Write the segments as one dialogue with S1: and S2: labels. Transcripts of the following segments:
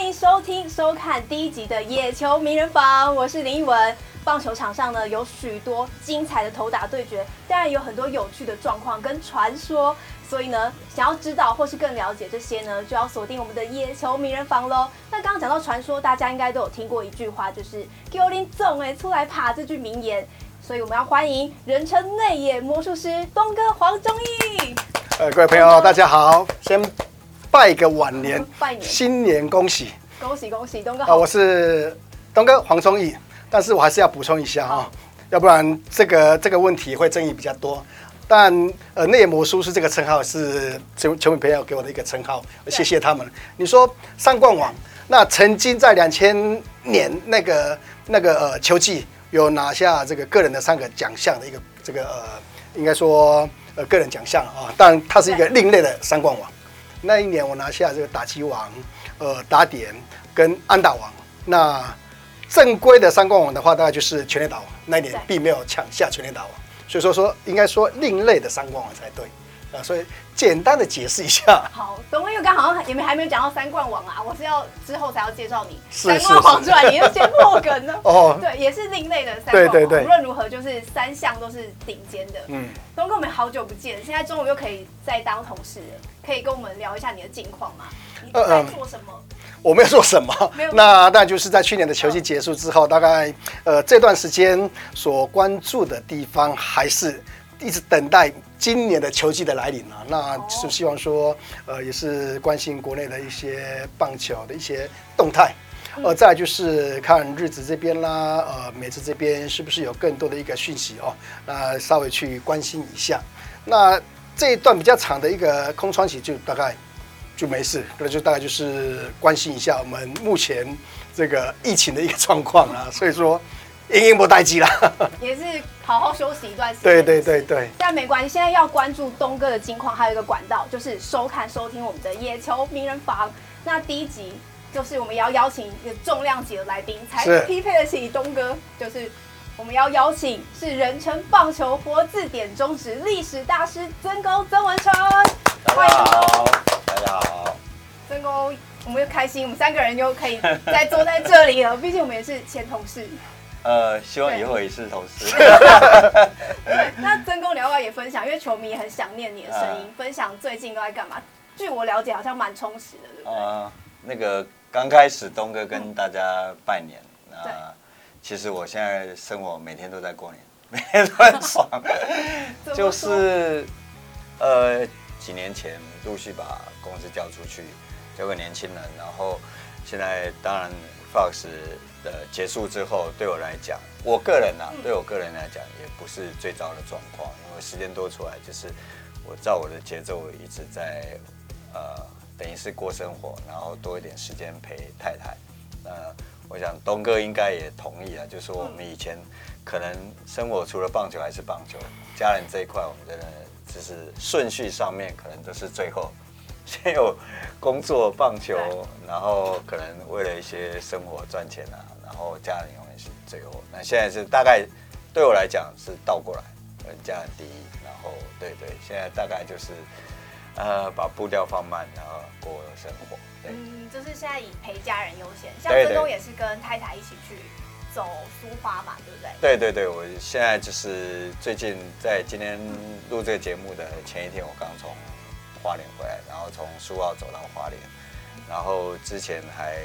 S1: 欢迎收听、收看第一集的《野球名人房》，我是林奕文。棒球场上呢，有许多精彩的投打对决，当然有很多有趣的状况跟传说。所以呢，想要知道或是更了解这些呢，就要锁定我们的《野球名人房》喽。那刚刚讲到传说，大家应该都有听过一句话，就是“给我林总哎出来爬”这句名言。所以我们要欢迎人称内野魔术师东哥黄忠义。
S2: 呃，各位朋友，大家好，先拜个晚年，
S1: 拜年，
S2: 新年恭喜，
S1: 恭喜恭喜，东哥好。
S2: 啊，我是东哥黄忠义。但是我还是要补充一下哈，要不然这个这个问题会争议比较多。但呃，内野魔术师这个称号是球球迷朋友给我的一个称号，谢谢他们。你说三冠王，那曾经在两千年那个那个呃球季有拿下这个个人的三个奖项的一个这个呃，应该说呃个人奖项啊，但它是一个另类的三冠王。那一年我拿下这个打击王、呃打点跟安打王，那。正规的三冠王的话，大概就是全垒打王，那一年并没有抢下全垒打王，所以说说应该说另类的三冠王才对啊，所以简单的解释一下。
S1: 好，董威又刚好像也没还没有讲到三冠王啊，我是要之后才要介绍你三冠王出来，你要先破梗呢。哦，对，也是另类的三冠王。对对对，无论如何就是三项都是顶尖的。嗯，东哥，我们好久不见，现在中午又可以再当同事了，可以跟我们聊一下你的近况吗？你在做什么？呃
S2: 我没有做什么，那但就是在去年的球季结束之后，大概呃这段时间所关注的地方，还是一直等待今年的球季的来临啊。那是希望说，呃，也是关心国内的一些棒球的一些动态，呃，再来就是看日子这边啦，呃，美职这边是不是有更多的一个讯息哦，那稍微去关心一下。那这一段比较长的一个空窗期，就大概。就没事，那就大概就是关心一下我们目前这个疫情的一个状况啊，所以说，应应不待机了，
S1: 也是好好休息一段时间。
S2: 对对对对。
S1: 但没关系，现在要关注东哥的近况，还有一个管道就是收看收听我们的野球名人房。那第一集就是我们要邀请一个重量级的来宾，才匹配得起东哥，就是我们要邀请是人称棒球活字典中职历史大师曾公曾文诚，欢迎。
S3: 大家好，
S1: 曾公，我们又开心，我们三个人又可以再坐在这里了。毕竟我们也是前同事。
S3: 呃，希望以后也是同事。
S1: 对，那曾公，你要不要也分享？因为球迷很想念你的声音，分享最近都在干嘛？据我了解，好像蛮充实的，对不对？
S3: 呃，那个刚开始东哥跟大家拜年，那其实我现在生活每天都在过年，每天都很爽，就是呃。几年前陆续把公司交出去，交给年轻人，然后现在当然 Fox 的结束之后，对我来讲，我个人啊，对我个人来讲也不是最糟的状况，因为时间多出来，就是我照我的节奏一直在呃，等于是过生活，然后多一点时间陪太太。那我想东哥应该也同意啊，就是说我们以前可能生活除了棒球还是棒球，家人这一块我们真的。就是顺序上面可能都是最后，先有工作棒球，然后可能为了一些生活赚钱啊，然后家人永远是最后。那现在是大概对我来讲是倒过来，家人第一，然后对对，现在大概就是呃把步调放慢，然后过生活。
S1: 嗯，就是现在以陪家人优先，像曾公也是跟太太一起去。走苏花嘛，对不对？
S3: 对对对，我现在就是最近在今天录这个节目的前一天，我刚从花莲回来，然后从苏澳走到花莲，然后之前还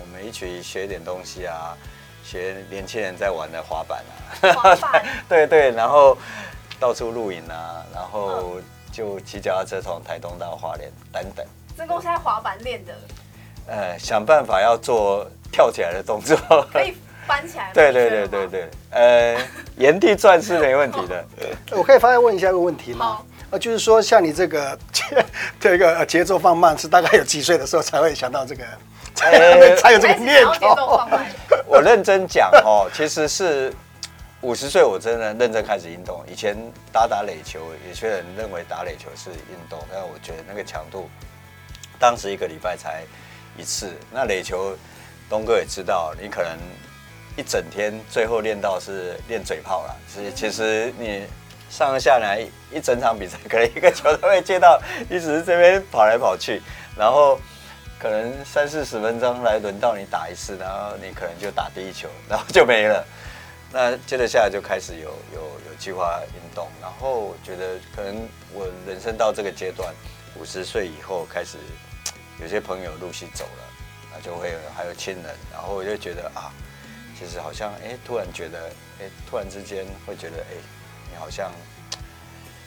S3: 我们一起学点东西啊，学年轻人在玩的滑板啊，滑板，对对，然后到处露营啊，然后就骑脚踏车从台东到花莲等等。
S1: 曾公现在滑板练的？
S3: 呃，想办法要做跳起来的动作。
S1: 可以。翻起来，
S3: 对对对对对，呃，原地转是没问题的。
S2: 我可以发现问一下一个问题吗？呃，就是说像你这个 这个节奏放慢，是大概有几岁的时候才会想到这个，才才有这个念头？
S3: 我认真讲哦，其实是五十岁，我真的认真开始运动。以前打打垒球，有些人认为打垒球是运动，但我觉得那个强度，当时一个礼拜才一次。那垒球，东哥也知道，你可能。一整天，最后练到是练嘴炮了。所以其实你上下来一整场比赛，可能一个球都会接到，一直这边跑来跑去。然后可能三四十分钟来轮到你打一次，然后你可能就打第一球，然后就没了。那接着下来就开始有有有计划运动，然后我觉得可能我人生到这个阶段，五十岁以后开始有些朋友陆续走了，那就会有还有亲人，然后我就觉得啊，其实好像哎，突然觉得哎，突然之间会觉得哎，好像。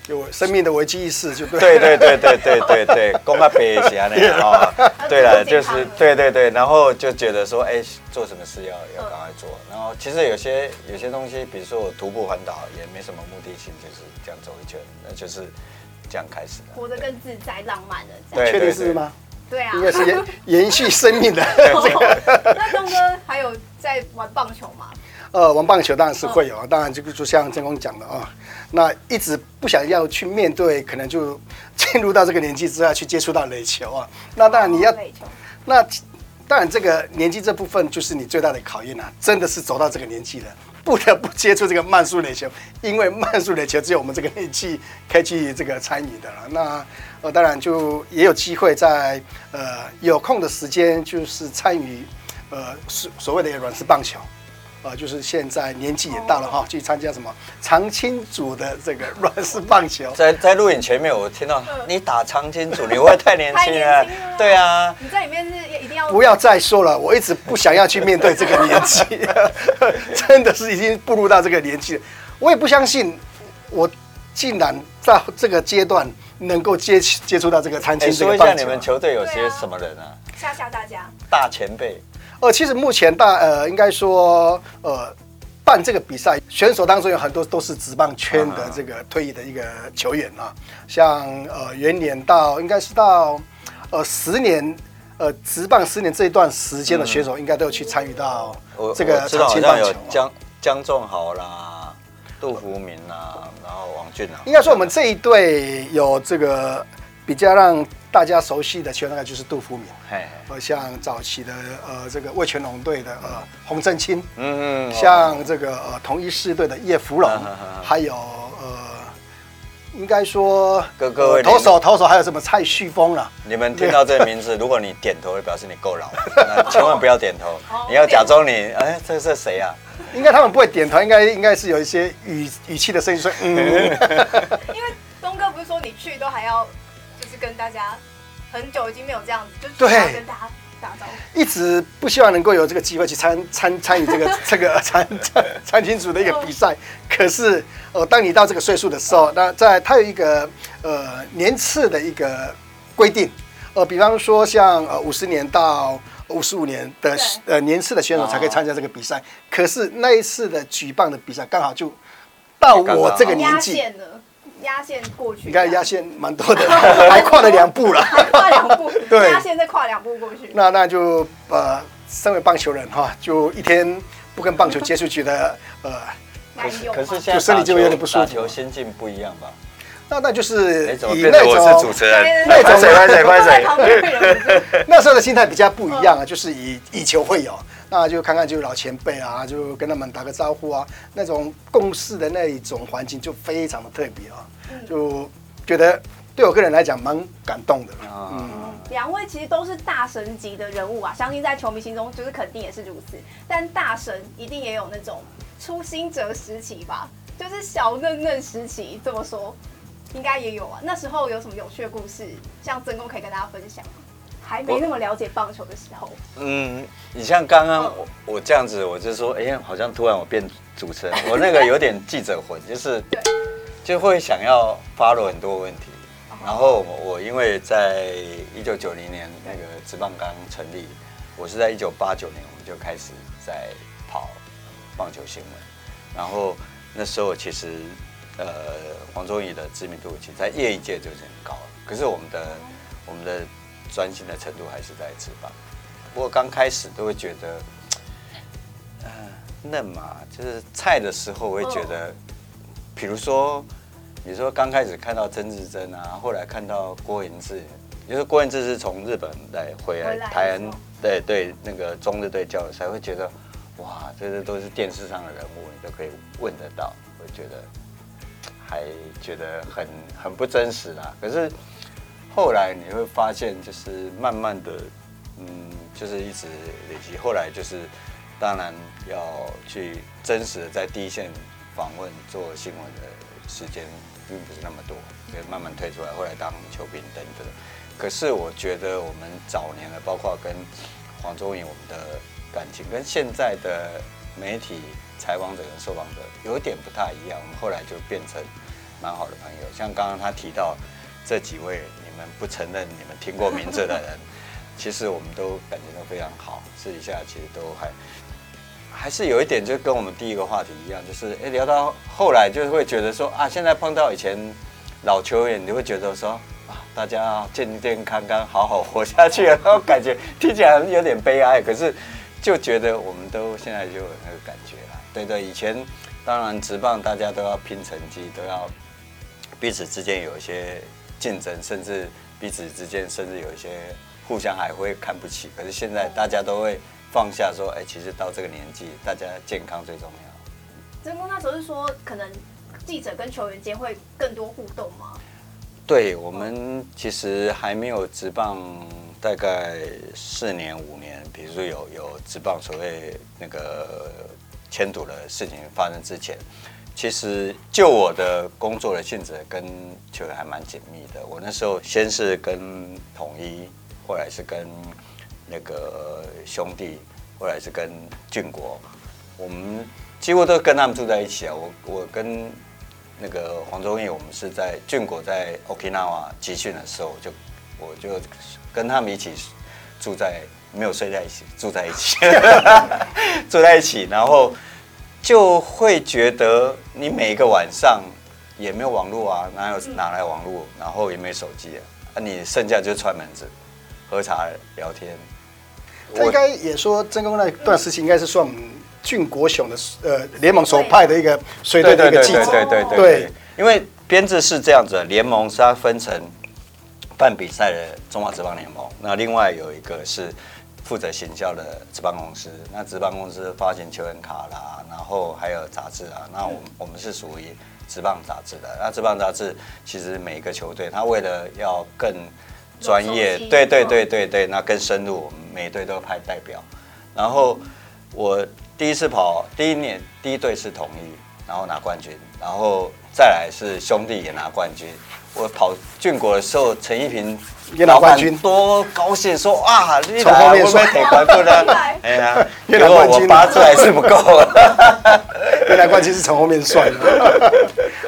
S2: 有生命的危机意识，就对。
S3: 对对对对对对对，讲个白话那样啊。对了，就是对对对，然后就觉得说，哎，做什么事要要赶快做。然后其实有些有些东西，比如说我徒步环岛，也没什么目的性，就是这样走一圈，那就是这样开始的。
S1: 活得更自在、浪漫的。
S2: 对，确定是吗？
S1: 对啊，
S2: 应该是延延续生命的。
S1: 那东哥还有在玩棒球吗？
S2: 呃，玩棒球当然是会有啊，当然就就像郑工讲的啊。那一直不想要去面对，可能就进入到这个年纪之后去接触到垒球啊。那当然你要，那当然这个年纪这部分就是你最大的考验啊，真的是走到这个年纪了，不得不接触这个慢速垒球，因为慢速垒球只有我们这个年纪可以去这个参与的了。那呃，当然就也有机会在呃有空的时间，就是参与呃所所谓的软式棒球。呃，就是现在年纪也大了哈，去参加什么长青组的这个 软式棒球。
S3: 在在录影前面，我听到你打长青组，你会不会太年轻了？对啊，
S1: 你在里面是一定要
S2: 不要再说了，我一直不想要去面对这个年纪，真的是已经步入到这个年纪了。我也不相信，我竟然到这个阶段能够接接触到这个长青这个棒球。
S3: 说一下你们球队有些什么人啊？
S1: 吓吓大家，
S3: 大前辈。
S2: 呃，其实目前大呃，应该说呃，办这个比赛选手当中有很多都是职棒圈的这个退役的一个球员啊，像呃元年到应该是到呃十年呃职棒十年这一段时间的选手，应该都有去参与到这个棒球。
S3: 江江仲豪啦，杜福明啦，然后王俊啊。
S2: 应该说我们这一队有这个比较让。大家熟悉的球员大概就是杜福明，呃，像早期的呃这个魏全龙队的呃洪振清，嗯嗯，像这个呃同一师队的叶福龙，还有呃应该说
S3: 各各位
S2: 投手投手还有什么蔡旭峰了。
S3: 你们听到这个名字，如果你点头，就表示你够老，那千万不要点头，你要假装你哎，这是谁啊？
S2: 应该他们不会点头，应该应该是有一些语语气的声音说嗯。因为
S1: 东哥不是说你去都还要。跟大家很久已经没有这样子，就是要跟大家打招呼。
S2: 一直不希望能够有这个机会去参参参与这个 这个参参参青组的一个比赛。可是，呃，当你到这个岁数的时候，那在它有一个呃年次的一个规定，呃，比方说像呃五十年到五十五年的呃年次的选手才可以参加这个比赛。可是那一次的举办的比赛刚好就到我这个年纪。
S1: 压线过去，
S2: 应该压线蛮多的，还跨了两步了，
S1: 还跨两步，对，压线再跨两步过去。
S2: 那那就呃，身为棒球人哈，就一天不跟棒球接触，觉得 呃，
S3: 可是可是现在身体就有点不舒服。打球心境不一样吧？
S2: 那那就是以
S3: 那种我是主持人，那种快嘴快嘴，
S2: 那时候的心态比较不一样啊，就是以以球会友。那就看看，就老前辈啊，就跟他们打个招呼啊，那种共事的那一种环境就非常的特别啊，就觉得对我个人来讲蛮感动的。嗯，
S1: 两位其实都是大神级的人物啊，相信在球迷心中就是肯定也是如此。但大神一定也有那种初心者时期吧，就是小嫩嫩时期，这么说应该也有啊。那时候有什么有趣的故事，像曾公可以跟大家分享吗？还没那么了解棒球的时候，
S3: 嗯，你像刚刚我我这样子，我就说，哎、欸，好像突然我变主持人，我那个有点记者魂，就是就会想要 follow 很多问题。然后我因为在一九九零年那个职棒刚成立，我是在一九八九年我们就开始在跑棒球新闻，然后那时候其实呃黄宗义的知名度其实在业余界就是很高了，可是我们的我们的。专心的程度还是在职棒，不过刚开始都会觉得，嗯、呃，嫩嘛，就是菜的时候，我会觉得，比如说，你说刚开始看到曾志珍啊，后来看到郭涤志，就是郭涤志是从日本来回来台湾，对对，那个中日队交赛，会觉得，哇，这些都是电视上的人物，你都可以问得到，会觉得，还觉得很很不真实啦，可是。后来你会发现，就是慢慢的，嗯，就是一直累积。后来就是，当然要去真实的在第一线访问做新闻的时间并不是那么多，所以慢慢退出来。后来当球评等等。可是我觉得我们早年的，包括跟黄宗义我们的感情，跟现在的媒体采访者跟受访者有点不太一样。我们后来就变成蛮好的朋友。像刚刚他提到这几位，你们不承认你们听过名字的人，其实我们都感觉都非常好。私底下其实都还还是有一点，就跟我们第一个话题一样，就是哎聊到后来就是会觉得说啊，现在碰到以前老球员，你会觉得说。大家健健康康，好好活下去，然后感觉听起来有点悲哀，可是就觉得我们都现在就有那个感觉了。对对，以前当然职棒大家都要拼成绩，都要彼此之间有一些竞争，甚至彼此之间甚至有一些互相还会看不起。可是现在大家都会放下，说，哎，其实到这个年纪，大家健康最重要。
S1: 真公那时候是说，可能记者跟球员间会更多互动吗？
S3: 对，我们其实还没有直棒，大概四年五年，比如说有有直棒所谓那个签赌的事情发生之前，其实就我的工作的性质跟球员还蛮紧密的。我那时候先是跟统一，后来是跟那个兄弟，后来是跟俊国，我们几乎都跟他们住在一起啊。我我跟。那个黄宗义，我们是在俊国在 Okinawa 集训的时候，就我就跟他们一起住在，没有睡在一起，住在一起，住在一起，然后就会觉得你每一个晚上也没有网络啊，哪有哪来网络，然后也没手机啊，啊，你剩下就是串门子，喝茶聊天。
S2: 他应该也说，真公那段时期应该是算。俊国雄的呃联盟所派的一个随队的一个记者，
S3: 对对对对，因为编制是这样子，联盟是它分成办比赛的中华职棒联盟，那另外有一个是负责行销的职棒公司，那职棒公司发行球员卡啦，然后还有杂志啊，那我们我们是属于职棒杂志的，那职棒杂志其实每一个球队，他为了要更专业，对对对对对，那更深入，我们每队都派代表，然后我。第一次跑，第一年第一队是统一，然后拿冠军，然后再来是兄弟也拿冠军。我跑俊国的时候，陈一平
S2: 也拿冠军，
S3: 多高兴！说啊，你从后面算铁冠军呢？哎呀，
S2: 越拿冠军，
S3: 我八字还是不够。
S2: 原来冠军是从后面算的。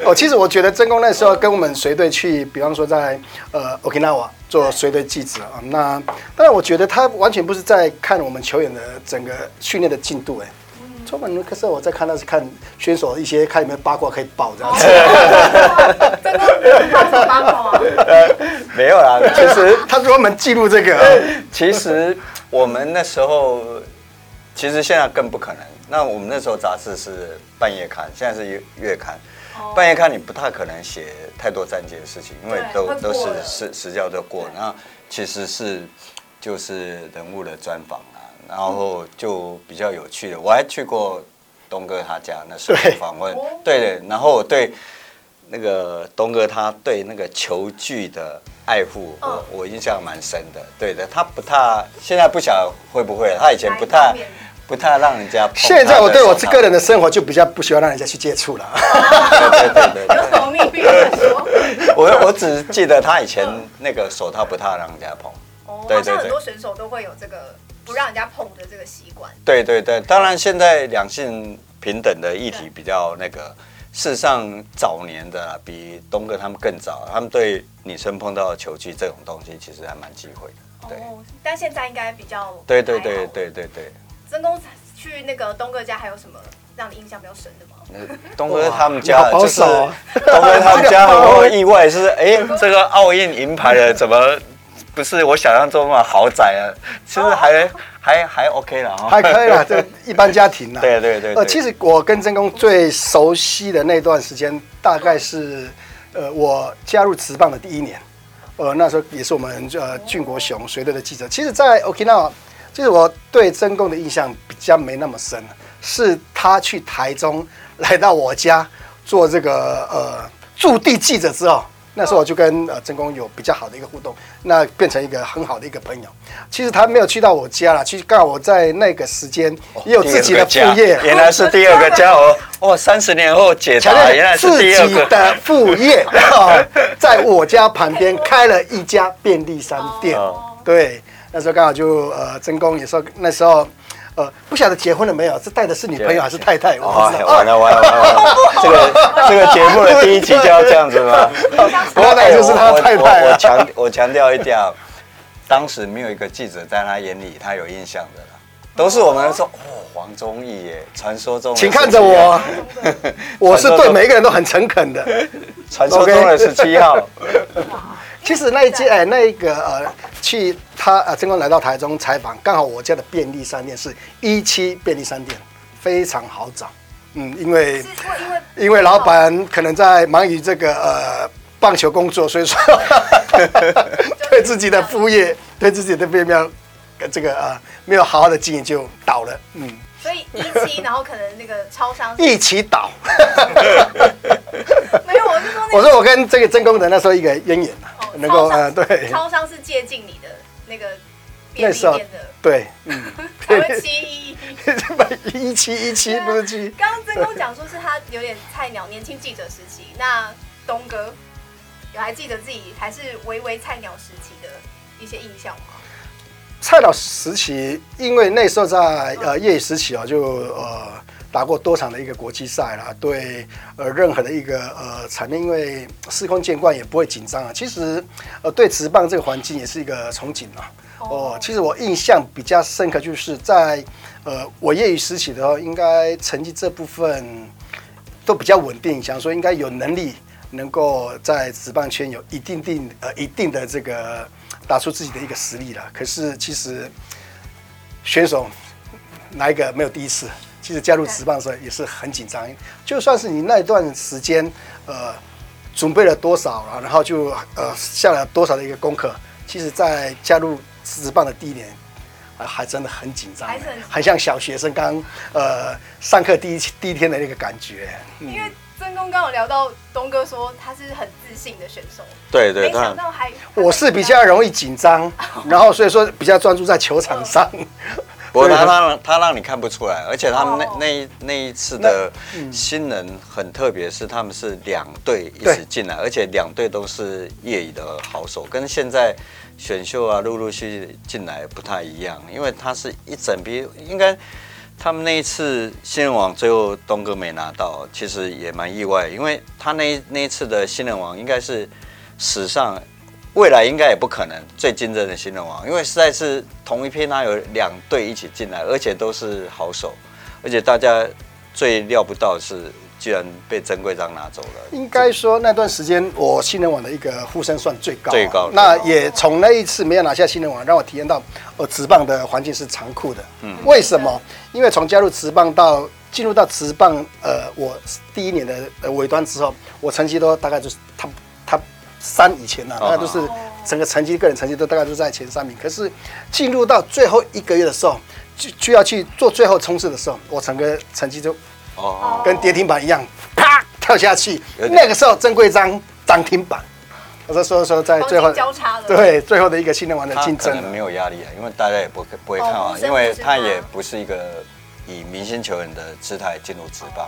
S2: 哦，其实我觉得真公那时候跟我们随队去，比方说在呃 Okinawa。做随队记者啊，那当然我觉得他完全不是在看我们球员的整个训练的进度哎，充满可是我在看，那是看选手一些看有没有八卦可以爆这样子。
S3: 没有啦，其实
S2: 他专门记录这个。
S3: 其实我们那时候，其实现在更不可能。那我们那时候杂志是半夜刊，现在是月月刊。半夜看你不太可能写太多战绩的事情，因为都都是时时效都过。那其实是就是人物的专访啊，然后就比较有趣的。我还去过东哥他家那时候访问，对的。然后我对那个东哥他对那个球具的爱护，我我印象蛮深的。对的，他不太现在不晓得会不会，他以前不太。不太让人家碰。
S2: 现在我对我这个人的生活就比较不喜欢让人家去接触了。
S1: 对对对对。有什么秘密说？
S3: 我我只记得他以前那个手套不太让人家碰。
S1: 哦。对对对。很多选手都会有这个不让人家碰的这个习惯。
S3: 对对对，当然现在两性平等的议题比较那个，事实上早年的比东哥他们更早，他们对女生碰到球具这种东西其实还蛮忌讳的。对。
S1: 但现在应该比较。
S3: 对对对对对对。
S1: 真公去那个东哥家，还有什么让你印象比较深的吗？
S3: 东哥他们家就是东哥他们家很多意外，是哎，这个奥运银牌的怎么不是我想象中的豪宅啊？其实还还还 OK 了哈，
S2: 还可以了，这一般家庭了。
S3: 对对对。呃，
S2: 其实我跟真公最熟悉的那段时间，大概是呃我加入职棒的第一年，呃那时候也是我们呃俊国雄随队的记者。其实，在 Okinawa。其实我对曾公的印象比较没那么深，是他去台中来到我家做这个呃驻地记者之后，那时候我就跟呃曾公有比较好的一个互动，那变成一个很好的一个朋友。其实他没有去到我家了，其实刚好我在那个时间也有自己的副业，
S3: 原来是第二个家哦。哦，三十年后解答，原来是第二个
S2: 的副业，在我家旁边开了一家便利商店。对，那时候刚好就呃真公也说那时候。呃，不晓得结婚了没有？是带的是女朋友还是太太？
S3: 我完了完了完了完了！这个 这个节目的第一集就要这样子吗？
S2: 不过那就是他太太。
S3: 我强我强调一点，当时没有一个记者在他眼里他有印象的，都是我们说哦，黄宗义耶，传说中。
S2: 请看着我，我是对每一个人都很诚恳的。
S3: 传说中的十七号。
S2: 其实那一届哎，那一个呃，去他呃，曾光来到台中采访，刚好我家的便利商店是一期便利商店，非常好找。嗯，因为因为老板可能在忙于这个呃棒球工作，所以说 对自己的副业，对自己的副业没有这个呃没有好好的经营就倒了。嗯，
S1: 所以一期，然后可能那个超商
S2: 一起倒。
S1: 没有，我是说，
S2: 我说我跟这个真公的那时候一个渊源能够呃，对，
S1: 超商是接近你的那个便利店的，
S2: 对，嗯，
S1: 七一
S2: 一七一七不是七。
S1: 刚刚真公讲说是他有点菜鸟，年轻记者时期。那东哥有还记得自己还是微微菜鸟时期的一些印象吗？
S2: 菜鸟时期，因为那时候在呃业余时期啊，就呃。打过多场的一个国际赛啦，对呃任何的一个呃场面，因为司空见惯也不会紧张啊。其实呃对职棒这个环境也是一个憧憬啊。哦，其实我印象比较深刻就是在呃我业余时期的话，应该成绩这部分都比较稳定，想说应该有能力能够在职棒圈有一定定呃一定的这个打出自己的一个实力了。可是其实选手哪一个没有第一次？其实加入职棒的时候也是很紧张，就算是你那一段时间，呃，准备了多少了，然后就呃下了多少的一个功课，其实，在加入职棒的第一年，啊，还真的很紧张，还很像小学生刚呃上课第一第一天的那个感觉。
S1: 因为曾公刚有聊到东哥说他是很自信的选手，
S3: 对对，没
S1: 想到还
S2: 我是比较容易紧张，然后所以说比较专注在球场上。
S3: 不过他让他让你看不出来，而且他们那那那一次的新人很特别，是他们是两队一起进来，而且两队都是业余的好手，跟现在选秀啊陆陆续续进来不太一样，因为他是一整批，应该他们那一次新人王最后东哥没拿到，其实也蛮意外，因为他那那一次的新人王应该是史上。未来应该也不可能最竞争的新人王，因为实在是同一批，他有两队一起进来，而且都是好手，而且大家最料不到的是，居然被曾贵章拿走了。
S2: 应该说那段时间我新人王的一个呼声算最高，啊，
S3: 最高。
S2: 那也从那一次没有拿下新人王，让我体验到，呃，职棒的环境是残酷的。嗯，为什么？因为从加入职棒到进入到职棒，呃，我第一年的尾端之后，我成绩都大概就是他他。三以前呢、啊，那都是整个成绩，个人成绩都大概都在前三名。可是进入到最后一个月的时候，就就要去做最后冲刺的时候，我整个成绩就哦。跟跌停板一样，啪跳下去。那个时候曾贵章涨停板，我说说说在最后交叉了，对最后的一个新人王的竞争，
S3: 没有压力啊，因为大家也不不会看啊，因为他也不是。一个以明星球员的姿态进入职棒，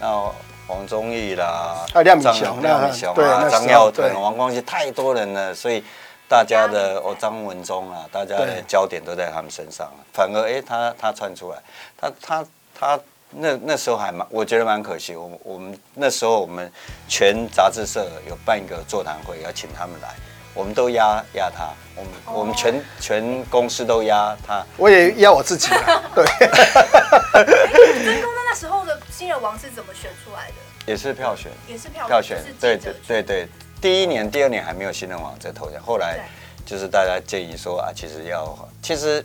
S3: 然后。黄宗义啦，
S2: 亮敏雄、
S3: 亮敏雄啊，张耀腾、王光熙，太多人了，所以大家的哦，张文忠啊，大家的焦点都在他们身上。反而哎、欸，他他窜出来，他他他那那时候还蛮，我觉得蛮可惜。我我们那时候我们全杂志社有办一个座谈会，要请他们来，我们都压压他，我们我们全全公司都压他，
S2: 我也压我自己。对。
S1: 真公那时候的。新人王是怎么选出来的？
S3: 也是票选，
S1: 也是票
S3: 票选。对对对对，第一年、第二年还没有新人王这头奖，后来就是大家建议说啊，其实要，其实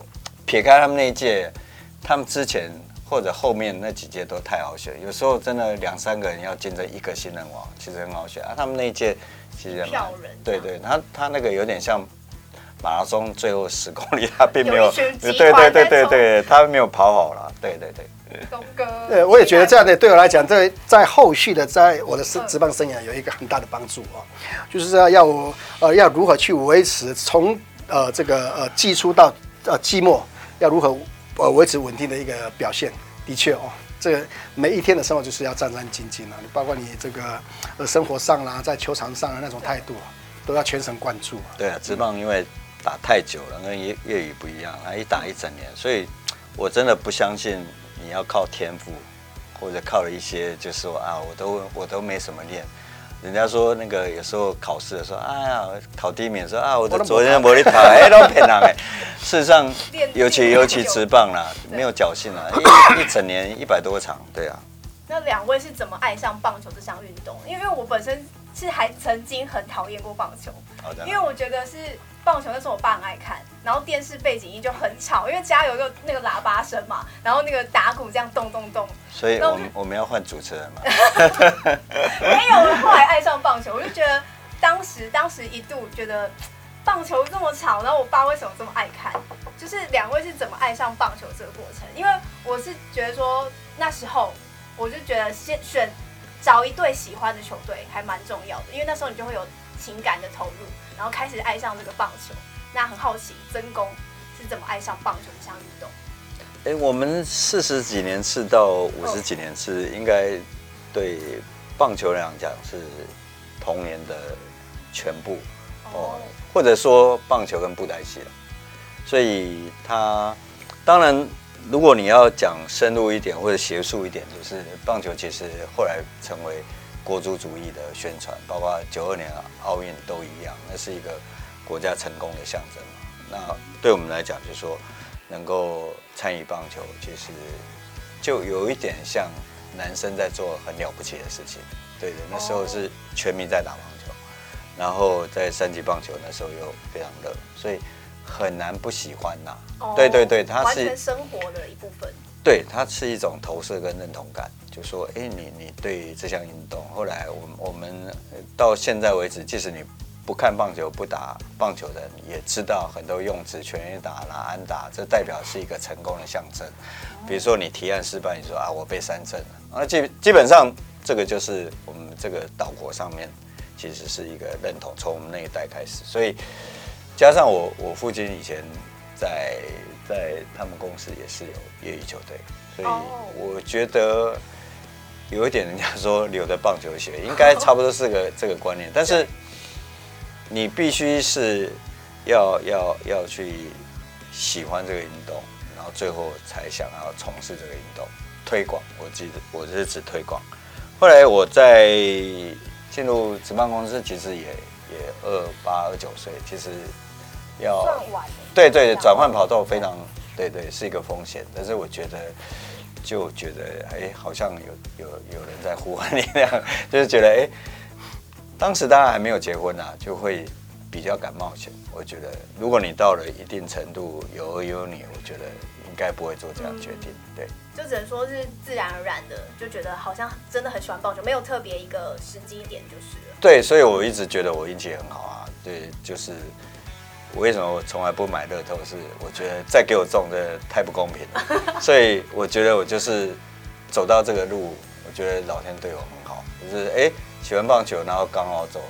S3: 撇开他们那一届，他们之前或者后面那几届都太好选，有时候真的两三个人要竞争一个新人王，其实很好选啊。他们那一届其实票人，对对，他他那个有点像马拉松最后十公里，他并没有，有对对对对对，他没有跑好了，对对对。
S1: 东哥，
S2: 对，我也觉得这样的对我来讲，在在后续的在我的职棒生涯有一个很大的帮助啊，就是要要我呃要如何去维持从呃这个呃季初到呃季末要如何呃维持稳定的一个表现。的确哦，这个每一天的生活就是要战战兢兢啊，你包括你这个呃生活上啦，在球场上的那种态度，啊都要全神贯注。
S3: 对啊，职棒因为打太久了，跟业业余不一样，啊一打一整年，所以我真的不相信。你要靠天赋，或者靠了一些，就是说啊，我都我都没什么练。人家说那个有时候考试的时候，哎呀，考第一名说啊，我的昨天没力考，哎，都骗人哎。事实上，尤其尤其直棒啦，没有侥幸啦，一一整年一百多场，对啊。
S1: 那两位是怎么爱上棒球这项运动？因为我本身是还曾经很讨厌过棒球，因为我觉得是。棒球那时候我爸很爱看，然后电视背景音就很吵，因为家有一个那个喇叭声嘛，然后那个打鼓这样咚咚咚。
S3: 所以我们我们要换主持人嘛？
S1: 没有，我后来爱上棒球，我就觉得当时当时一度觉得棒球这么吵，然后我爸为什么这么爱看？就是两位是怎么爱上棒球这个过程？因为我是觉得说那时候我就觉得先选找一队喜欢的球队还蛮重要的，因为那时候你就会有情感的投入。然后开始爱上这个棒球，那很好奇曾公是怎么爱上棒球这项运动？
S3: 哎，我们四十几年次到五十几年次，应该对棒球来讲是童年的全部哦，或者说棒球跟布袋戏了。所以他当然，如果你要讲深入一点或者学术一点，就是棒球其实后来成为。国足主义的宣传，包括九二年奥运都一样，那是一个国家成功的象征嘛。那对我们来讲，就是说能够参与棒球，其实就有一点像男生在做很了不起的事情。对的，那时候是全民在打棒球，然后在三级棒球那时候又非常热，所以很难不喜欢呐。哦，对对对，它是
S1: 生活的一部分。
S3: 对，它是一种投射跟认同感。就说，哎，你你对这项运动，后来我们我们到现在为止，即使你不看棒球、不打棒球的人，也知道很多用词，全垒打啦、安打，这代表是一个成功的象征。比如说你提案失败，你说啊，我被三振了，啊，基基本上这个就是我们这个岛国上面其实是一个认同，从我们那一代开始。所以加上我我父亲以前在在他们公司也是有业余球队，所以我觉得。有一点，人家说留的棒球鞋，应该差不多是个 这个观念。但是你必须是要要要去喜欢这个运动，然后最后才想要从事这个运动推广。我记得我是指推广。后来我在进入职棒公司，其实也也二八二九岁，其实要对对转换跑道非常对对是一个风险。但是我觉得。就觉得哎，好像有有有人在呼唤你那样，就是觉得哎，当时当然还没有结婚啊，就会比较敢冒险。我觉得如果你到了一定程度有儿有女，我觉得应该不会做这样决定。对，
S1: 就只能说是自然而然的，就觉得好像真的很喜欢棒球，没有特别一个时机点就是了。
S3: 对，所以我一直觉得我运气很好啊。对，就是。为什么我从来不买乐透？是我觉得再给我中的太不公平了，所以我觉得我就是走到这个路，我觉得老天对我很好，就是哎喜欢棒球，然后刚好走，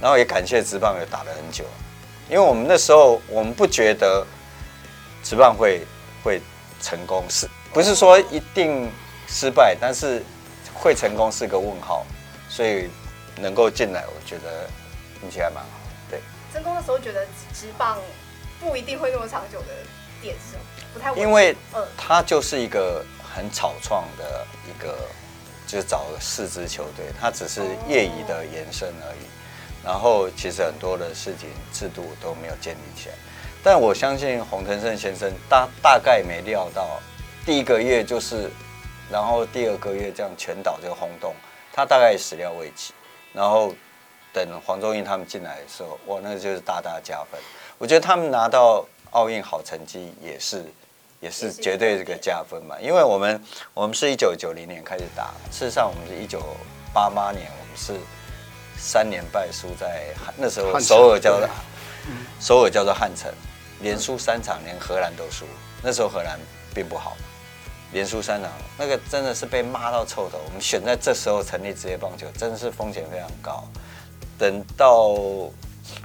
S3: 然后也感谢职棒也打了很久，因为我们那时候我们不觉得职棒会会成功，是不是说一定失败？但是会成功是个问号，所以能够进来，我觉得运气还蛮好。
S1: 曾公的时候觉得直棒不一定会那么长久的点是不太，
S3: 因为它就是一个很草创的一个，就是找了四支球队，它只是业余的延伸而已。然后其实很多的事情制度都没有建立起来。但我相信洪腾胜先生大大概没料到，第一个月就是，然后第二个月这样全岛就轰动，他大概始料未及，然后。等黄宗英他们进来的时候，哇，那个就是大大加分。我觉得他们拿到奥运好成绩也是，也是绝对这个加分嘛。因为我们我们是一九九零年开始打，事实上我们是一九八八年，我们是三连败输在那时候首尔叫做首尔叫做汉城，连输三场，连荷兰都输。那时候荷兰并不好，连输三场，那个真的是被骂到臭头。我们选在这时候成立职业棒球，真的是风险非常高。等到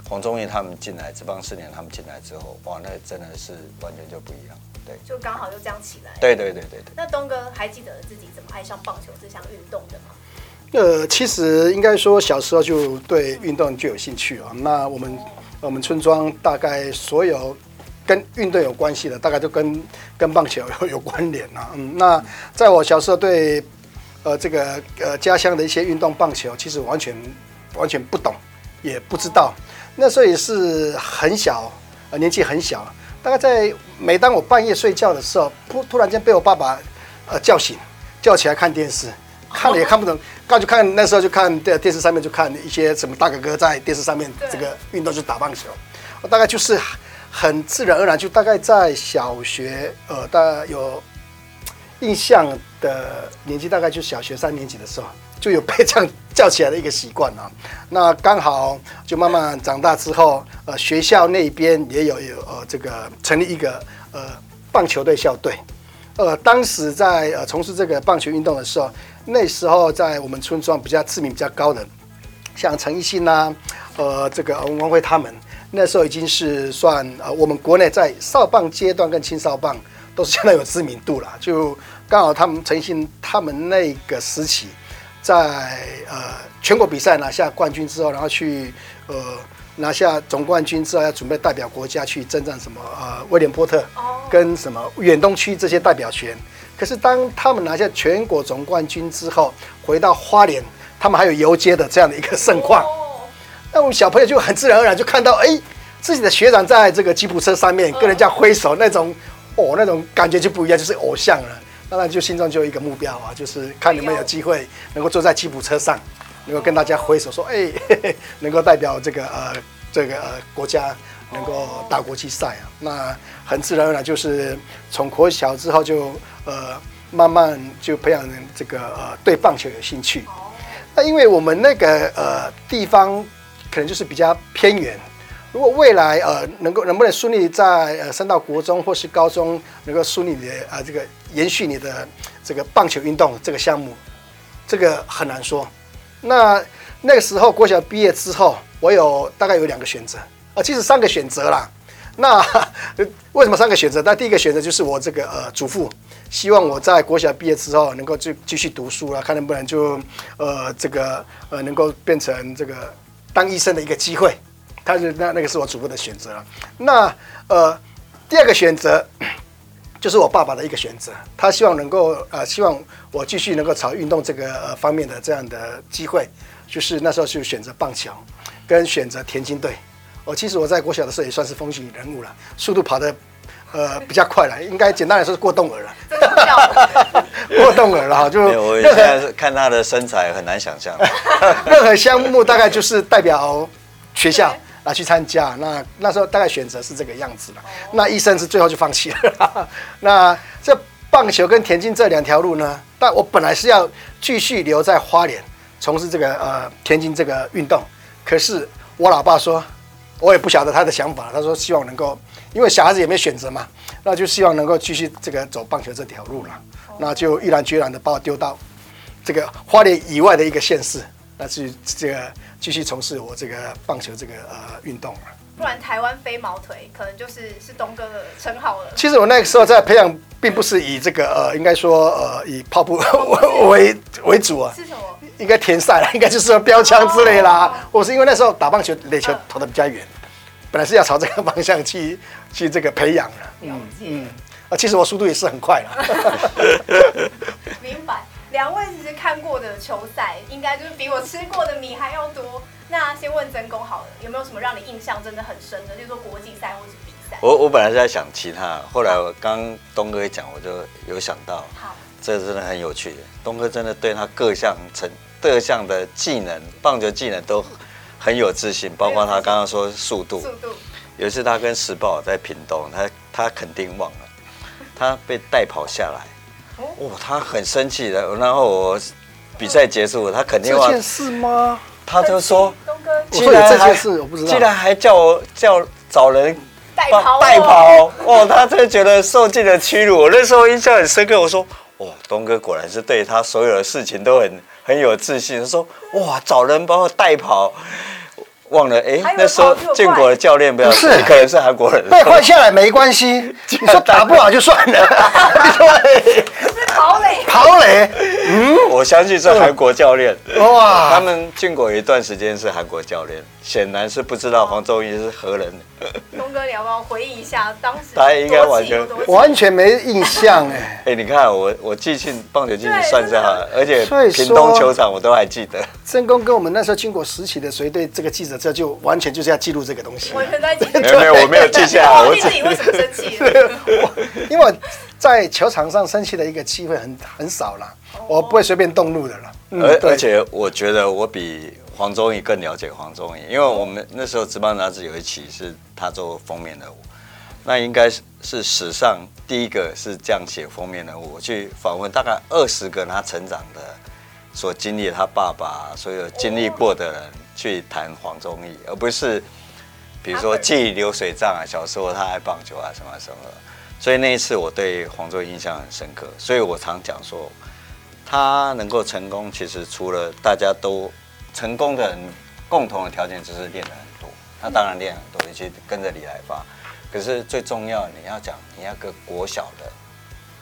S3: 黄宗义他们进来，这帮四年他们进来之后，哇，那真的是完全就不一样。对，
S1: 就刚好就这样起来。
S3: 对对对对对。
S1: 那东哥还记得自己怎么爱上棒球这项运动的吗？
S2: 呃，其实应该说小时候就对运动就有兴趣啊。那我们我们村庄大概所有跟运动有关系的，大概都跟跟棒球有有关联啊。嗯，那在我小时候对呃这个呃家乡的一些运动棒球，其实完全完全不懂，也不知道。那时候也是很小，呃年纪很小，大概在每当我半夜睡觉的时候，突突然间被我爸爸呃叫醒，叫起来看电视。看了也看不懂，刚就看那时候就看电电视上面就看一些什么大哥哥在电视上面这个运动就打棒球，我大概就是很自然而然就大概在小学呃大概有印象的年纪，大概就小学三年级的时候就有被这样叫起来的一个习惯啊。那刚好就慢慢长大之后，呃学校那边也有有呃这个成立一个呃棒球队校队，呃当时在呃从事这个棒球运动的时候。那时候在我们村庄比较知名比较高的，像陈奕迅呐，呃，这个王辉他们，那时候已经是算呃我们国内在少棒阶段跟青少棒都是相当有知名度了。就刚好他们陈奕迅他们那个时期，在呃全国比赛拿下冠军之后，然后去呃拿下总冠军之后，要准备代表国家去征战什么呃威廉波特跟什么远东区这些代表权。可是当他们拿下全国总冠军之后，回到花莲，他们还有游街的这样的一个盛况。那我们小朋友就很自然而然就看到，哎，自己的学长在这个吉普车上面跟人家挥手，那种哦，那种感觉就不一样，就是偶像了。当然就心中就有一个目标啊，就是看有没有机会能够坐在吉普车上，能够跟大家挥手说，哎，能够代表这个呃这个呃国家能够打国际赛啊。那很自然而然就是从国小之后就。呃，慢慢就培养这个呃对棒球有兴趣。那因为我们那个呃地方可能就是比较偏远，如果未来呃能够能不能顺利在呃升到国中或是高中能够顺利的呃这个延续你的这个棒球运动这个项目，这个很难说。那那个时候国小毕业之后，我有大概有两个选择，呃，其实三个选择啦。那为什么三个选择？那第一个选择就是我这个呃祖父。希望我在国小毕业之后能够继继续读书了，看能不能就呃这个呃能够变成这个当医生的一个机会。他是那那个是我祖父的选择。那呃第二个选择 就是我爸爸的一个选择，他希望能够呃希望我继续能够朝运动这个呃方面的这样的机会，就是那时候就选择棒球跟选择田径队。哦，其实我在国小的时候也算是风云人物了，速度跑得。呃，比较快了，应该简单来说是过动儿了。过动儿了哈，就
S3: 我现在看他的身材很难想象。
S2: 任何项目大概就是代表学校来去参加，那那时候大概选择是这个样子了。那医生是最后就放弃了。那这棒球跟田径这两条路呢？但我本来是要继续留在花莲从事这个呃田径这个运动，可是我老爸说，我也不晓得他的想法，他说希望能够。因为小孩子也没选择嘛，那就希望能够继续这个走棒球这条路了，那就毅然决然的把我丢到这个花莲以外的一个县市，那去这个继续从事我这个棒球这个呃运动了。
S1: 不然台湾飞毛腿可能就是是东哥的称号了。
S2: 其实我那个时候在培养，并不是以这个呃，应该说呃以跑步 为为主啊。是什么？应该田赛了，应该就是说标枪之类啦。我是因为那时候打棒球垒球投的比较远。本来是要朝这个方向去 去这个培养的，嗯嗯，啊，其实我速度也是很快了。
S1: 明白，两位看过的球赛，应该就是比我吃过的米还要多。那先问曾公好了，有没有什么让你印象真的很深的，就是说国际赛或是比赛？
S3: 我我本来是在想其他，后来我刚东哥一讲，我就有想到，好，这真的很有趣。东哥真的对他各项成各项的技能，棒球技能都。很有自信，包括他刚刚说速度。速度。有一次他跟时报在屏东，他他肯定忘了，他被带跑下来。哦。他很生气的。然后我比赛结束，他肯定忘了。
S2: 这件事吗？
S3: 他就说。
S2: 东哥。既然这件事我不知道。
S3: 既然还叫我叫找人
S1: 带跑
S3: 带跑，哇，他真的觉得受尽了屈辱。我那时候印象很深刻，我说，哦，东哥果然是对他所有的事情都很很有自信。他说，哇，找人把我带跑。忘了哎，那时候建国的教练不要是，你可能是韩国人。
S2: 被换下来没关系，你说打不好就算了。
S1: 对，跑垒，
S2: 跑垒，嗯，
S3: 我相信是韩国教练。哇，他们建国有一段时间是韩国教练，显然是不知道黄宗义是何人。
S1: 东哥，你要不要回忆一下当时？
S3: 他应该完全
S2: 完全没印象哎。
S3: 哎，你看我我记性棒球记性算是好，而且屏东球场我都还记得。
S2: 正宫跟我们那时候经过时期的，谁对这个记者这就完全就是要记录这个东西。
S1: 完全在记。
S3: 没有没有，我没有记下来。
S1: 我自己为什么生气？
S2: 因为我在球场上生气的一个机会很很少了，我不会随便动怒的了。
S3: 而而且我觉得我比。黄宗义更了解黄宗义，因为我们那时候职棒杂志有一期是他做封面的，那应该是是史上第一个是这样写封面的。我去访问大概二十个他成长的、所经历他爸爸所有经历过的人去谈黄宗义，而不是比如说记流水账啊，小时候他爱棒球啊什么什么。所以那一次我对黄州印象很深刻，所以我常讲说他能够成功，其实除了大家都。成功的人共同的条件就是练了很多，他当然练很多，尤其跟着李来发。可是最重要，你要讲，你要个国小的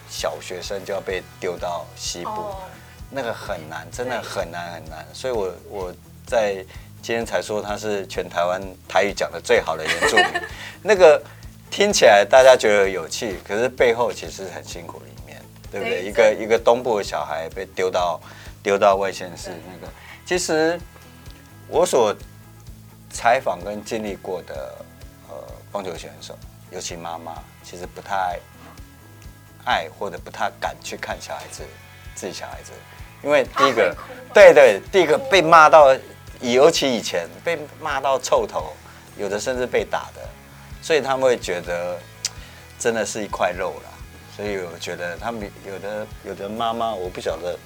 S3: 小学生就要被丢到西部，那个很难，真的很难很难。所以我我在今天才说他是全台湾台语讲的最好的原住民。那个听起来大家觉得有趣，可是背后其实很辛苦里面，对不对？一个一个东部的小孩被丢到丢到外县市那个。其实我所采访跟经历过的呃棒球选手，尤其妈妈，其实不太爱或者不太敢去看小孩子自己小孩子，因为第一个，对对，第一个被骂到，尤其以前被骂到臭头，有的甚至被打的，所以他们会觉得真的是一块肉了，所以我觉得他们有的有的妈妈，我不晓得。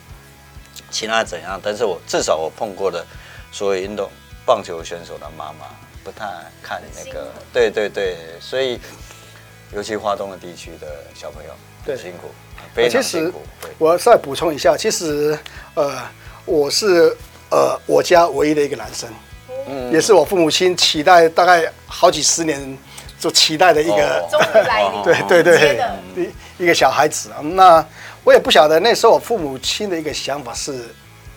S3: 其他怎样？但是我至少我碰过的所有运动棒球选手的妈妈不太看那个，对对对，所以尤其华东的地区的小朋友很辛苦，非常辛苦。
S2: 我稍微补充一下，其实呃，我是呃我家唯一的一个男生，嗯，也是我父母亲期待大概好几十年就期待的一个，对对对，一一个小孩子啊，那。我也不晓得那时候我父母亲的一个想法是，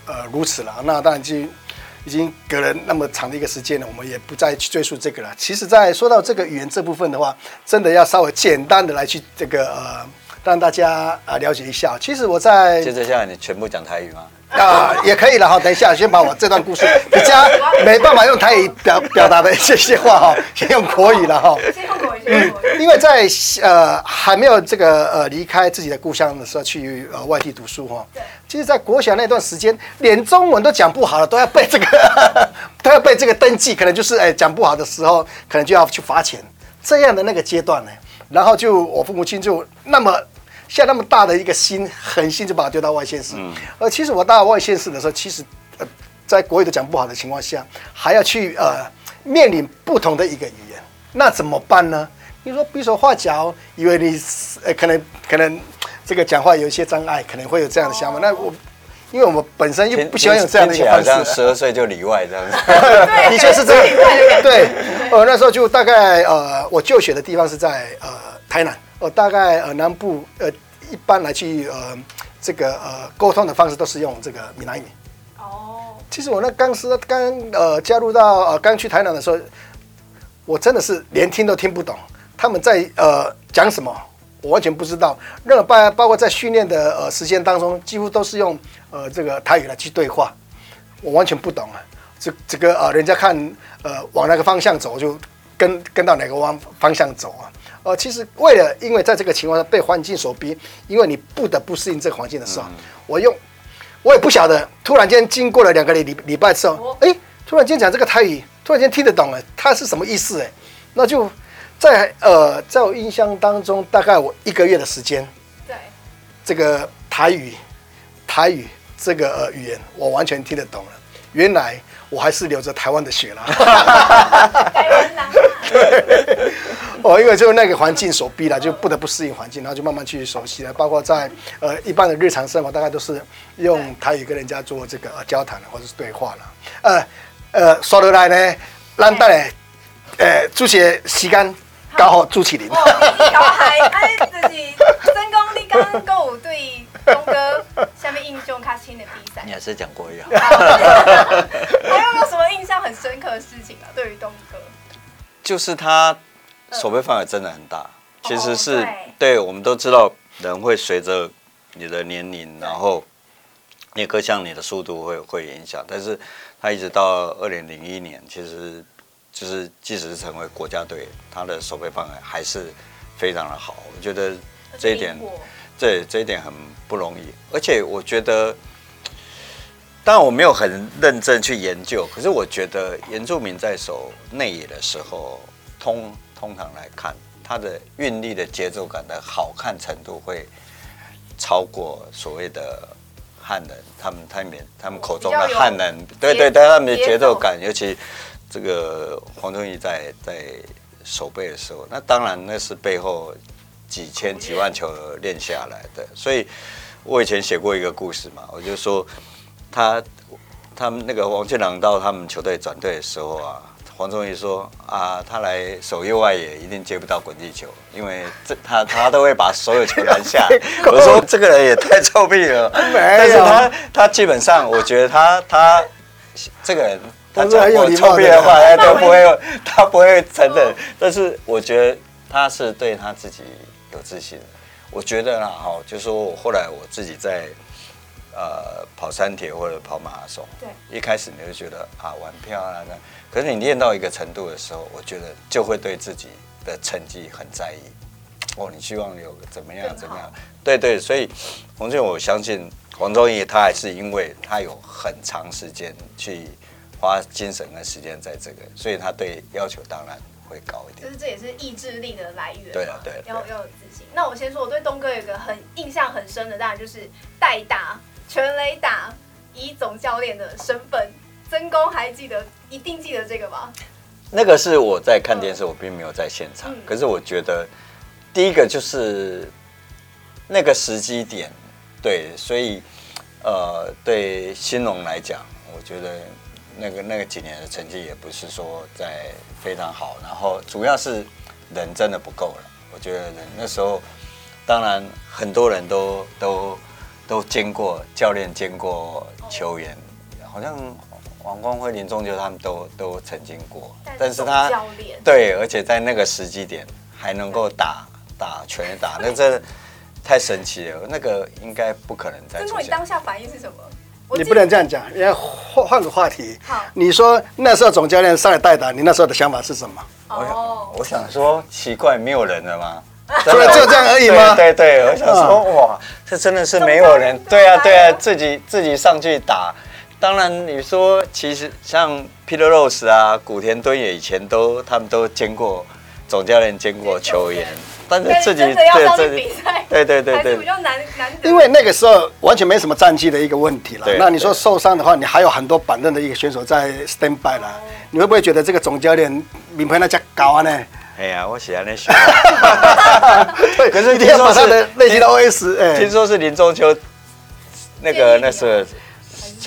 S2: 呃，如此了。那当然就已经隔了那么长的一个时间了，我们也不再去追溯这个了。其实，在说到这个语言这部分的话，真的要稍微简单的来去这个呃，让大家啊了解一下。其实我在
S3: 接着下来你全部讲台语吗？
S2: 啊，也可以了哈。等一下，先把我这段故事比较 没办法用台语表表达的一些些话哈，先用国语了哈。先用国语，先用国语。因为在呃还没有这个呃离开自己的故乡的时候，去呃外地读书哈。对。其实，在国小那段时间，连中文都讲不好了，都要背这个，都要背这个登记，可能就是哎讲不好的时候，可能就要去罚钱这样的那个阶段呢。然后就我父母亲就那么。下那么大的一个心，狠心就把我丢到外县市。嗯，而其实我到外县市的时候，其实呃，在国语都讲不好的情况下，还要去呃面临不同的一个语言，那怎么办呢？你说比手画脚，以为你呃可能可能这个讲话有一些障碍，可能会有这样的想法。哦、那我因为我们本身又不喜欢用这样的一个方式，
S3: 十二岁就里外这样子，
S2: 的确是这样。对，呃那时候就大概呃我就学的地方是在呃台南。呃，大概呃南部呃一般来去呃这个呃沟通的方式都是用这个闽南语。哦。其实我那刚是刚呃加入到呃刚去台南的时候，我真的是连听都听不懂他们在呃讲什么，我完全不知道。任何包包括在训练的呃时间当中，几乎都是用呃这个台语来去对话，我完全不懂啊。这这个呃人家看呃往哪个方向走，就跟跟到哪个方方向走啊。呃，其实为了，因为在这个情况下被环境所逼，因为你不得不适应这个环境的时候，嗯、我用，我也不晓得，突然间经过了两个礼礼礼拜之后，哎，突然间讲这个台语，突然间听得懂了，它是什么意思？哎，那就在呃，在我印象当中，大概我一个月的时间，对，这个台语，台语这个呃语言，我完全听得懂了。原来我还是流着台湾的血了。对，哦，因为就那个环境所逼了，就不得不适应环境，然后就慢慢去熟悉了。包括在呃一般的日常生活，大概都是用台语跟人家做这个交谈或者是对话了。呃呃，说得来呢，让大家呃这些时间刚好朱启麟。
S1: 哦，搞嗨，哎，就是真讲你刚刚有对东哥下面印象卡亲的比赛，
S3: 你还是讲国语
S1: 啊？还有没有什么印象很深刻的事情啊？对于东哥？
S3: 就是他守备范围真的很大，其实是、
S1: 哦、
S3: 对，对我们都知道，人会随着你的年龄，然后你各项你的速度会会影响。但是他一直到二零零一年，其实就是即使是成为国家队，他的守备范围还是非常的好。我觉得这一点，对这一点很不容易。而且我觉得，当然我没有很认真去研究，可是我觉得原住民在守内野的时候。通通常来看，他的运力的节奏感的好看程度会超过所谓的汉人，他们他们他们口中的汉人，对对对，他们的节奏感，尤其这个黄宗义在在守备的时候，那当然那是背后几千几万球练下来的。所以我以前写过一个故事嘛，我就说他他们那个王建朗到他们球队转队的时候啊。黄宗义说：“啊，他来守右外野一定接不到滚地球，因为这他他都会把所有球拦下。”我说：“这个人也太臭屁了。”但是他他基本上，我觉得他 他这个人他讲过臭屁的话，他都不会他不会承认。但是我觉得他是对他自己有自信。我觉得啦，哈，就说我后来我自己在。呃，跑山铁或者跑马拉松，对，一开始你就觉得啊，玩漂亮的，可是你练到一个程度的时候，我觉得就会对自己的成绩很在意。哦，你希望有怎么样怎么样？对对，所以洪俊，我相信黄宗义他还是因为他有很长时间去花精神跟时间在这个，所以他对要求当然会高一点。
S1: 就是这也是意志力的来源。
S3: 对了对了，
S1: 要要有自信。那我先说，我对东哥有一个很印象很深的，当然就是代打。全雷打，以总教练的身份，曾公还记得，一定记得这个吧？
S3: 那个是我在看电视，我并没有在现场。嗯、可是我觉得，第一个就是那个时机点，对，所以呃，对兴农来讲，我觉得那个那个几年的成绩也不是说在非常好，然后主要是人真的不够了。我觉得人那时候，当然很多人都都。都见过教练，见过球员，好像王光辉、林中秋他们都都曾经过，但是他教练对，而且在那个时机点还能够打打全打，那真的太神奇了。那个应该不可能再出现。
S1: 那你当下反应是什么？
S2: 你不能这样讲，你要换换个话题。好，你说那时候总教练上来代打，你那时候的想法是什么？
S3: 哦，我想说奇怪，没有人了吗？
S2: 就 就这样而已吗？
S3: 对对，我想说，哇，这真的是没有人。对啊对啊，自己自己上去打。当然你说，其实像 Peter Rose 啊、古田敦也以前都他们都兼过总教练，兼过球员，但是自己对自己对对对对，比较难
S2: 难。因为那个时候完全没什么战绩的一个问题了。那你说受伤的话，你还有很多板凳的一个选手在 stand by 了，你会不会觉得这个总教练名牌那家高啊呢？
S3: 哎呀，我喜欢那选。对，可是听说
S2: 他的内心的 OS，哎，
S3: 听说是林中秋，那个那时候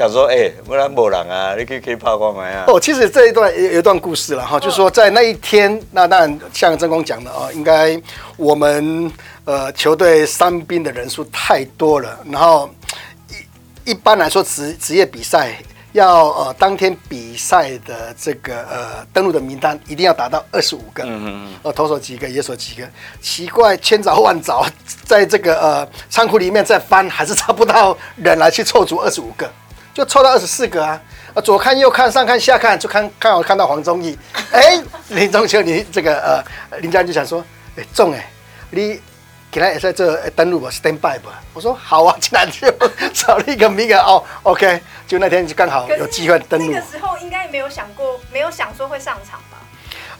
S3: 想说，哎，不然没人啊，你可以可以抛光来啊。
S2: 哦，其实这一段有有一段故事了哈，就是说在那一天，那当然像曾公讲的哦，应该我们呃球队伤兵的人数太多了，然后一一般来说职职业比赛。要呃，当天比赛的这个呃登录的名单一定要达到二十五个，嗯嗯呃，投手几个，野手几个？奇怪，千找万找，在这个呃仓库里面再翻，还是找不到人来去凑足二十五个，就凑到二十四个啊！啊，左看右看，上看下看，就看看好看到黄宗义，哎、欸，林中秋，你这个呃林家就想说，哎、欸，中哎、欸，你。给他也在这登录吧，stand by 吧。我说好啊，竟然就找了一个名额哦，OK，就那天就刚好有机会登录。
S1: 那个时候应该没有想过，没有想说会上场吧？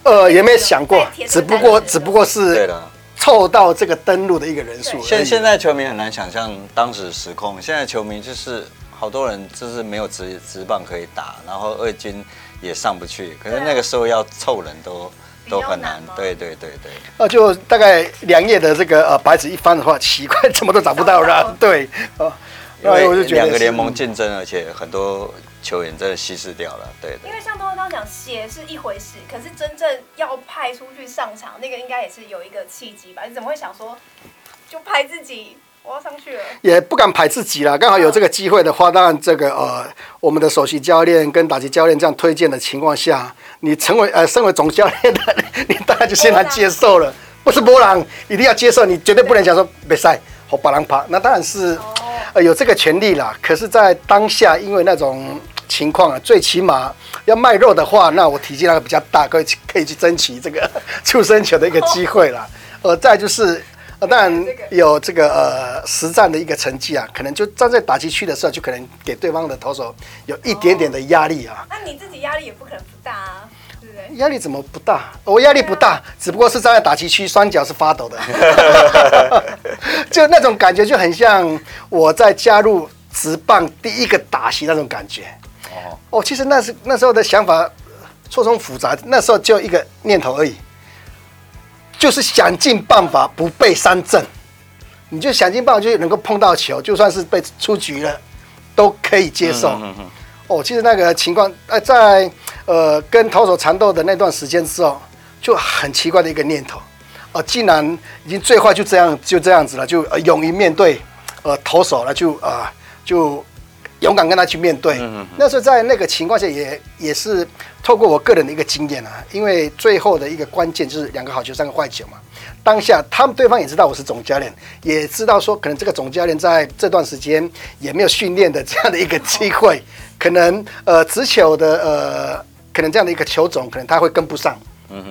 S2: 呃，也没想过，只不过只不过是凑到这个登录的一个人数。
S3: 现现在球迷很难想象当时时空，现在球迷就是好多人就是没有直直棒可以打，然后二军也上不去，可是那个时候要凑人都。都很难。
S1: 难
S3: 对对对对。
S2: 呃，就大概两页的这个呃白纸一翻的话，奇怪，怎么都找不到了。对，哦，
S3: 因为我就觉得两个联盟竞争，而且很多球员真的稀释掉了。对，对。
S1: 因为像东东刚刚讲，写是一回事，可是真正要派出去上场，那个应该也是有一个契机吧？你怎么会想说就派自己？我要上去了，
S2: 也不敢排自己了。刚好有这个机会的话，当然这个呃，我们的首席教练跟打击教练这样推荐的情况下，你成为呃，身为总教练的，你当然就先来接受了。不是波浪，一定要接受，你绝对不能讲说比赛和巴浪爬。那当然是呃有这个权利啦。可是，在当下，因为那种情况啊，最起码要卖肉的话，那我体积那个比较大，可以可以去争取这个 出生球的一个机会了。呃，再就是。当然有这个呃实战的一个成绩啊，可能就站在打击区的时候，就可能给对方的投手有一点点的压力啊。
S1: 那你自己压力也不可能不大啊，对不对？
S2: 压力怎么不大？我压力不大，只不过是站在打击区，双脚是发抖的，就那种感觉就很像我在加入职棒第一个打席那种感觉。哦哦，其实那是那时候的想法错综复杂，那时候就一个念头而已。就是想尽办法不被三振，你就想尽办法就能够碰到球，就算是被出局了，都可以接受。哦，其实那个情况，呃，在呃跟投手缠斗的那段时间之后，就很奇怪的一个念头，呃，既然已经最坏就这样就这样子了，就勇于面对呃投手了，就啊、呃、就。勇敢跟他去面对，那时候在那个情况下也也是透过我个人的一个经验啊，因为最后的一个关键就是两个好球三个坏球嘛。当下他们对方也知道我是总教练，也知道说可能这个总教练在这段时间也没有训练的这样的一个机会，可能呃直球的呃可能这样的一个球种可能他会跟不上，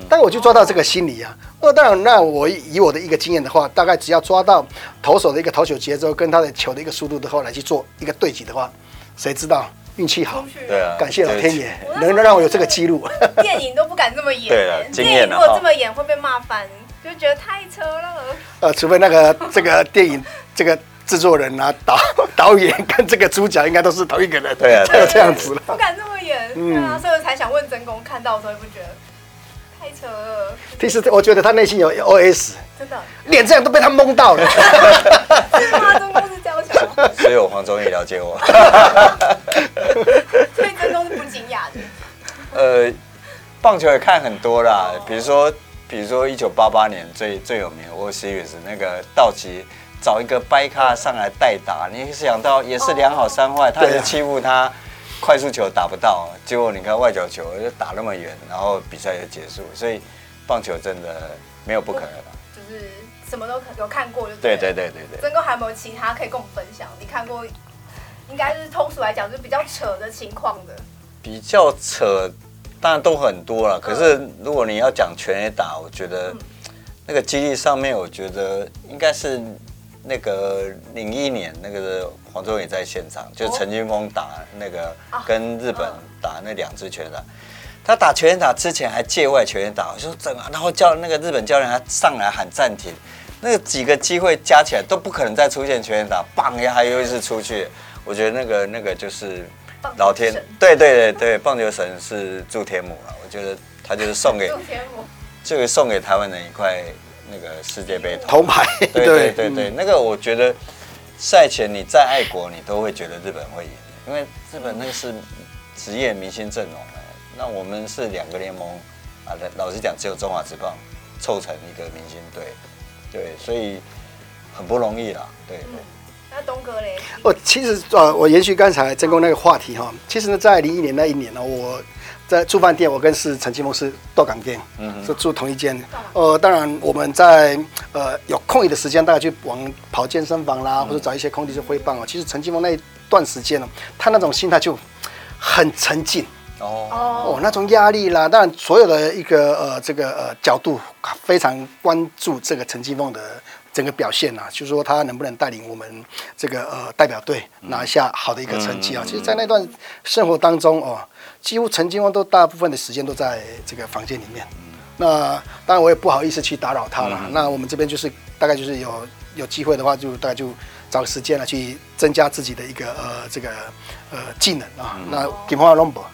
S2: 但我就抓到这个心理啊。那当然，那我以我的一个经验的话，大概只要抓到投手的一个投球节奏跟他的球的一个速度的话来去做一个对击的话。谁知道运气好？
S3: 对啊，
S2: 感谢老天爷，能让我有这个记录。
S1: 电影都不敢这么演，
S3: 对啊，经验
S1: 如果这么演会被骂翻，就觉得太扯了。
S2: 呃，除非那个这个电影这个制作人啊，导导演跟这个主角应该都是同一个人，
S3: 对啊，
S2: 才有这样子了。
S1: 不敢这么演，对啊，所以我才想问真功，看到的时候不觉得太扯了？
S2: 其实我觉得他内心有 OS，
S1: 真的，
S2: 连这样都被他蒙到了。
S1: 是吗？真功是娇小，
S3: 所以我黄忠义了解我。
S1: 所以真功是不惊讶的。
S3: 呃，棒球也看很多啦，比如说，比如说一九八八年最最有名的 World Series 那个道奇找一个掰咖上来代打，你想到也是两好三坏，他也是欺负他，快速球打不到，结果你看外角球就打那么远，然后比赛就结束，所以棒球真的没有不可能的。
S1: 就是什么都有看过就
S3: 对对对对对。
S1: 真哥还有没有其他可以跟我们分享？你看过？应该是通俗来讲，就是比较扯的情况的。
S3: 比较扯，当然都很多了。可是如果你要讲全垒打，我觉得那个几率上面，我觉得应该是那个零一年那个黄忠也在现场，就是陈金锋打那个跟日本打那两支全垒打。他打全垒打之前还界外全垒打，我说怎么？然后叫那个日本教练他上来喊暂停，那个几个机会加起来都不可能再出现全垒打，棒一下还又是出去。我觉得那个那个就是老天，对对对对，棒球神是祝天母了。我觉得他就是送给，这个送给台湾人一块那个世界杯铜牌。对对对对，那个我觉得赛前你再爱国，你都会觉得日本会赢，因为日本那个是职业明星阵容哎，那我们是两个联盟啊，老实讲只有中华职棒凑成一个明星队，对，所以很不容易啦，对对。
S1: 那东哥嘞？
S2: 哦，其实呃，我延续刚才真功那个话题哈，其实呢，在零一年那一年呢，我在住饭店，我跟是陈金锋是豆港店，嗯嗯，是住同一间。呃，当然我们在呃有空余的时间，大家去往跑健身房啦，或者找一些空地去挥棒哦。其实陈金锋那一段时间呢，他那种心态就很沉静哦哦，那种压力啦，当然所有的一个呃这个呃角度非常关注这个陈金凤的。整个表现啊，就是说他能不能带领我们这个呃代表队拿下好的一个成绩啊？其实，在那段生活当中哦，几乎陈金锋都大部分的时间都在这个房间里面。那当然我也不好意思去打扰他了。那我们这边就是大概就是有有机会的话，就大概就找个时间来去增加自己的一个呃这个呃技能啊。那金锋阿龙博，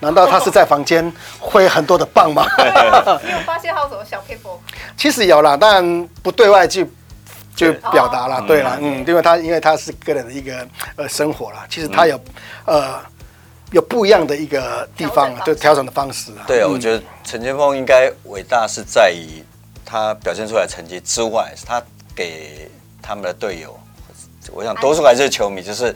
S2: 难道他是在房间挥很多的棒吗？
S1: 你有发现他有什么小撇步？
S2: 其实有啦，但不对外去就表达了。对了，嗯，因为他因为他是个人的一个呃生活啦，其实他有呃有不一样的一个地方，就调整的方式啊。
S3: 对啊，我觉得陈建锋应该伟大是在于他表现出来成绩之外，他给他们的队友，我想多数还是球迷，就是。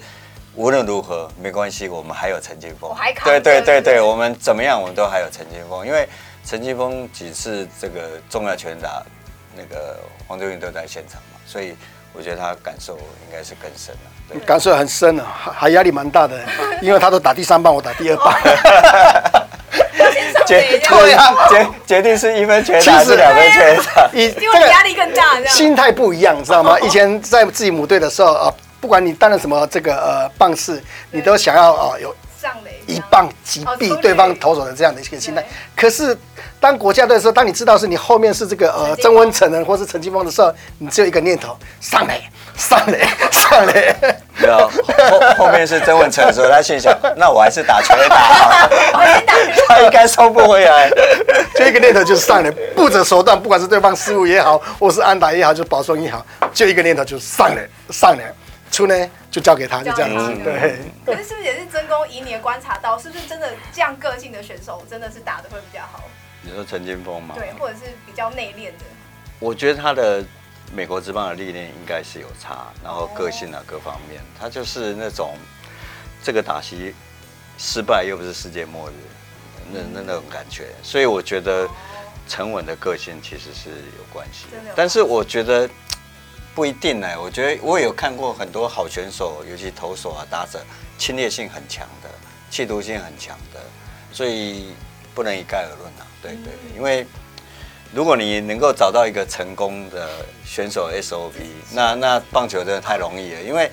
S3: 无论如何没关系，我们还有陈金锋。对对对对，我们怎么样，我们都还有陈金锋。因为陈金锋几次这个重要拳打，那个黄宗义都在现场嘛，所以我觉得他感受应该是更深了。对，
S2: 感受很深了，还压力蛮大的，因为他都打第三棒，我打第二棒。
S3: 决对啊，决决定是一分拳打还是两分拳打？
S1: 以这个压力更大，
S2: 心态不一样，你知道吗？以前在自己母队的时候啊。不管你担任什么这个呃棒式，你都想要啊、呃、有一棒击毙对方投手的这样的一个心态。可是当国家队的时候，当你知道是你后面是这个呃曾文成呢，或是陈金峰的时候，你只有一个念头：上垒，上垒，上垒。
S3: 没有后后面是曾文成的时候，他心想：那我还是打全垒打好，他应该收不回来。
S2: 就一个念头就是上垒，不择手段，不管是对方失误也好，或是安打也好，就保送也好，就一个念头就是上垒，上垒。出呢就交给他，就这样子。对。
S1: 可是是不是也是曾公以你的观察到，是不是真的这样个性的选手，真的是打的会比较好？
S3: 你说陈金峰吗？
S1: 对，或者是比较内敛的。
S3: 我觉得他的美国职棒的历练应该是有差，然后个性啊各方面，他就是那种这个打席失败又不是世界末日，那那那种感觉。所以我觉得沉稳的个性其实是有关系。但是我觉得。不一定呢，我觉得我有看过很多好选手，尤其投手啊、打者，侵略性很强的，企图性很强的，所以不能一概而论啊。对对，因为如果你能够找到一个成功的选手 SOP，那那棒球真的太容易了，因为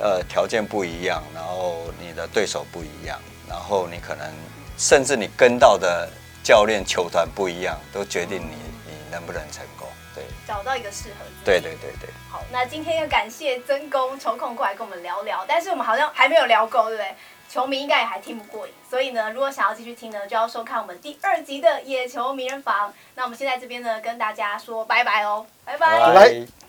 S3: 呃条件不一样，然后你的对手不一样，然后你可能甚至你跟到的教练、球团不一样，都决定你你能不能成功。对，
S1: 找到一个适合自己。
S3: 对对对对。
S1: 好，那今天要感谢曾公抽空过来跟我们聊聊，但是我们好像还没有聊够，对不对？球迷应该也还听不过瘾，所以呢，如果想要继续听呢，就要收看我们第二集的《野球名人房》。那我们现在这边呢，跟大家说拜拜哦，拜拜。拜拜。